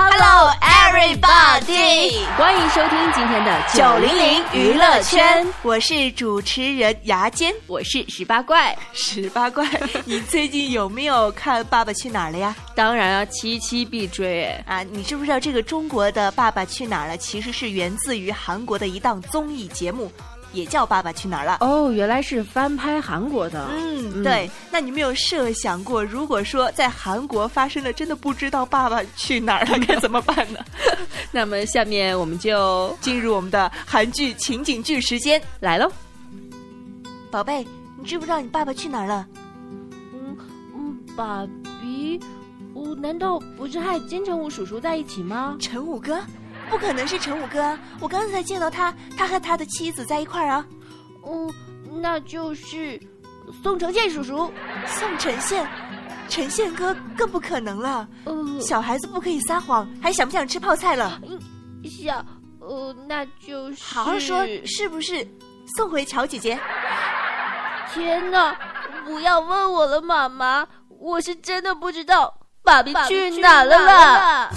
Hello everybody，欢迎收听今天的九零零娱乐圈，我是主持人牙尖，我是十八怪。十八怪，你最近有没有看《爸爸去哪儿了》呀？当然啊，期期必追哎。啊，你知不知道这个中国的《爸爸去哪儿了》其实是源自于韩国的一档综艺节目？也叫《爸爸去哪儿了》哦，原来是翻拍韩国的。嗯，对。那你没有设想过，如果说在韩国发生了真的不知道爸爸去哪儿了 该怎么办呢？那么下面我们就进入我们的韩剧情景剧时间来喽。宝贝，你知不知道你爸爸去哪儿了？嗯嗯，爸比，我难道不是和金城武叔叔在一起吗？陈武哥。不可能是陈武哥，我刚才才见到他，他和他的妻子在一块儿啊。嗯，那就是宋承宪叔叔。宋承宪，承宪哥更不可能了。嗯，小孩子不可以撒谎，还想不想吃泡菜了？想，呃，那就是好好说，是不是送回乔姐姐？天哪，不要问我了，妈妈，我是真的不知道爸爸去哪了啦。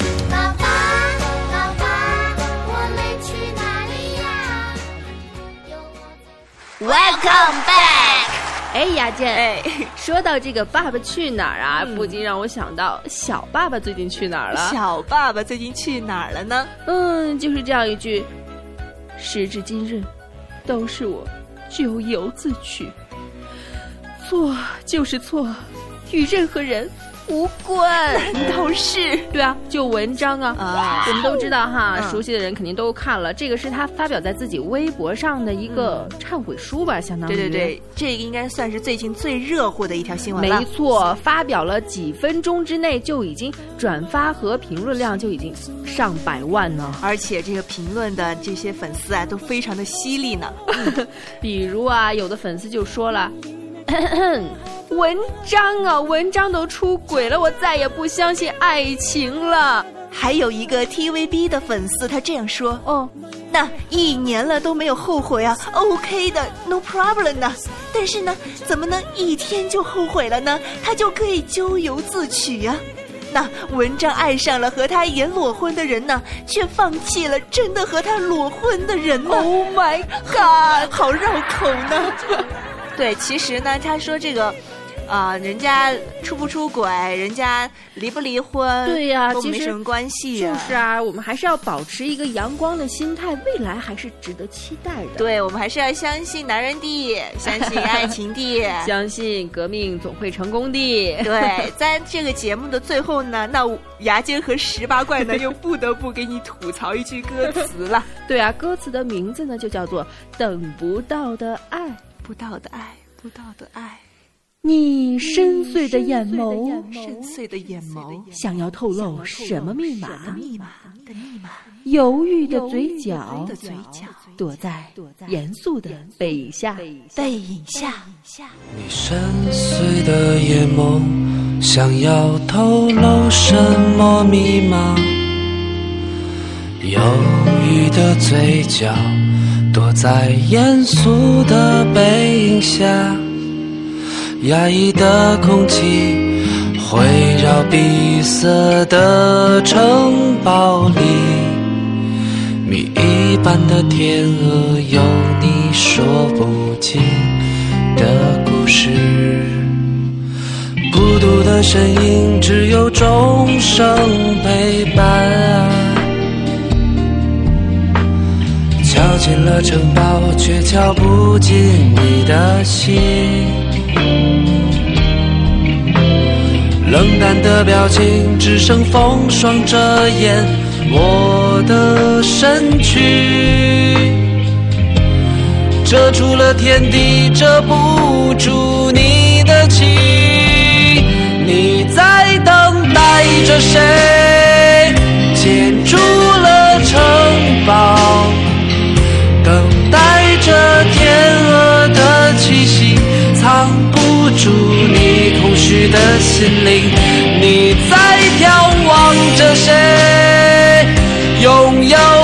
Welcome back！哎，牙健，哎，说到这个《爸爸去哪儿》啊，不禁让我想到小爸爸最近去哪儿了？小爸爸最近去哪儿了呢？嗯，就是这样一句：时至今日，都是我咎由自取，错就是错，与任何人。无关，难道是？对啊，就文章啊，啊，我们都知道哈，熟悉的人肯定都看了。这个是他发表在自己微博上的一个忏悔书吧，相当于。对对对，这个应该算是最近最热乎的一条新闻了。没错，发表了几分钟之内就已经转发和评论量就已经上百万呢，而且这个评论的这些粉丝啊都非常的犀利呢。比如啊，有的粉丝就说了。文章啊，文章都出轨了，我再也不相信爱情了。还有一个 TVB 的粉丝，他这样说：“哦，那一年了都没有后悔啊，OK 的，No problem 呢。但是呢，怎么能一天就后悔了呢？他就可以咎由自取呀。那文章爱上了和他演裸婚的人呢，却放弃了真的和他裸婚的人呢？Oh my god，好绕口呢。对，其实呢，他说这个。”啊，人家出不出轨，人家离不离婚，对呀，都没什么关系。就是啊，我们还是要保持一个阳光的心态，未来还是值得期待的。对，我们还是要相信男人的，相信爱情的，相信革命总会成功的。对，在这个节目的最后呢，那牙尖和十八怪呢，又不得不给你吐槽一句歌词了。对啊，歌词的名字呢，就叫做《等不到的爱》，不到的爱，不到的爱。你深邃的眼眸，深邃的眼眸，想要透露什么密码？密码的密码。犹豫的嘴角，躲在严肃的背影下，背影下。你深邃的眼眸，想要透露什么密码？犹豫的嘴角，躲在严肃的背影下。压抑的空气环绕闭塞的城堡里，谜一般的天鹅有你说不尽的故事，孤独的身影只有钟声陪伴，敲进了城堡，却敲不进你的心。冷淡的表情，只剩风霜遮掩我的身躯，遮住了天地，遮不心里，你在眺望着谁？拥有。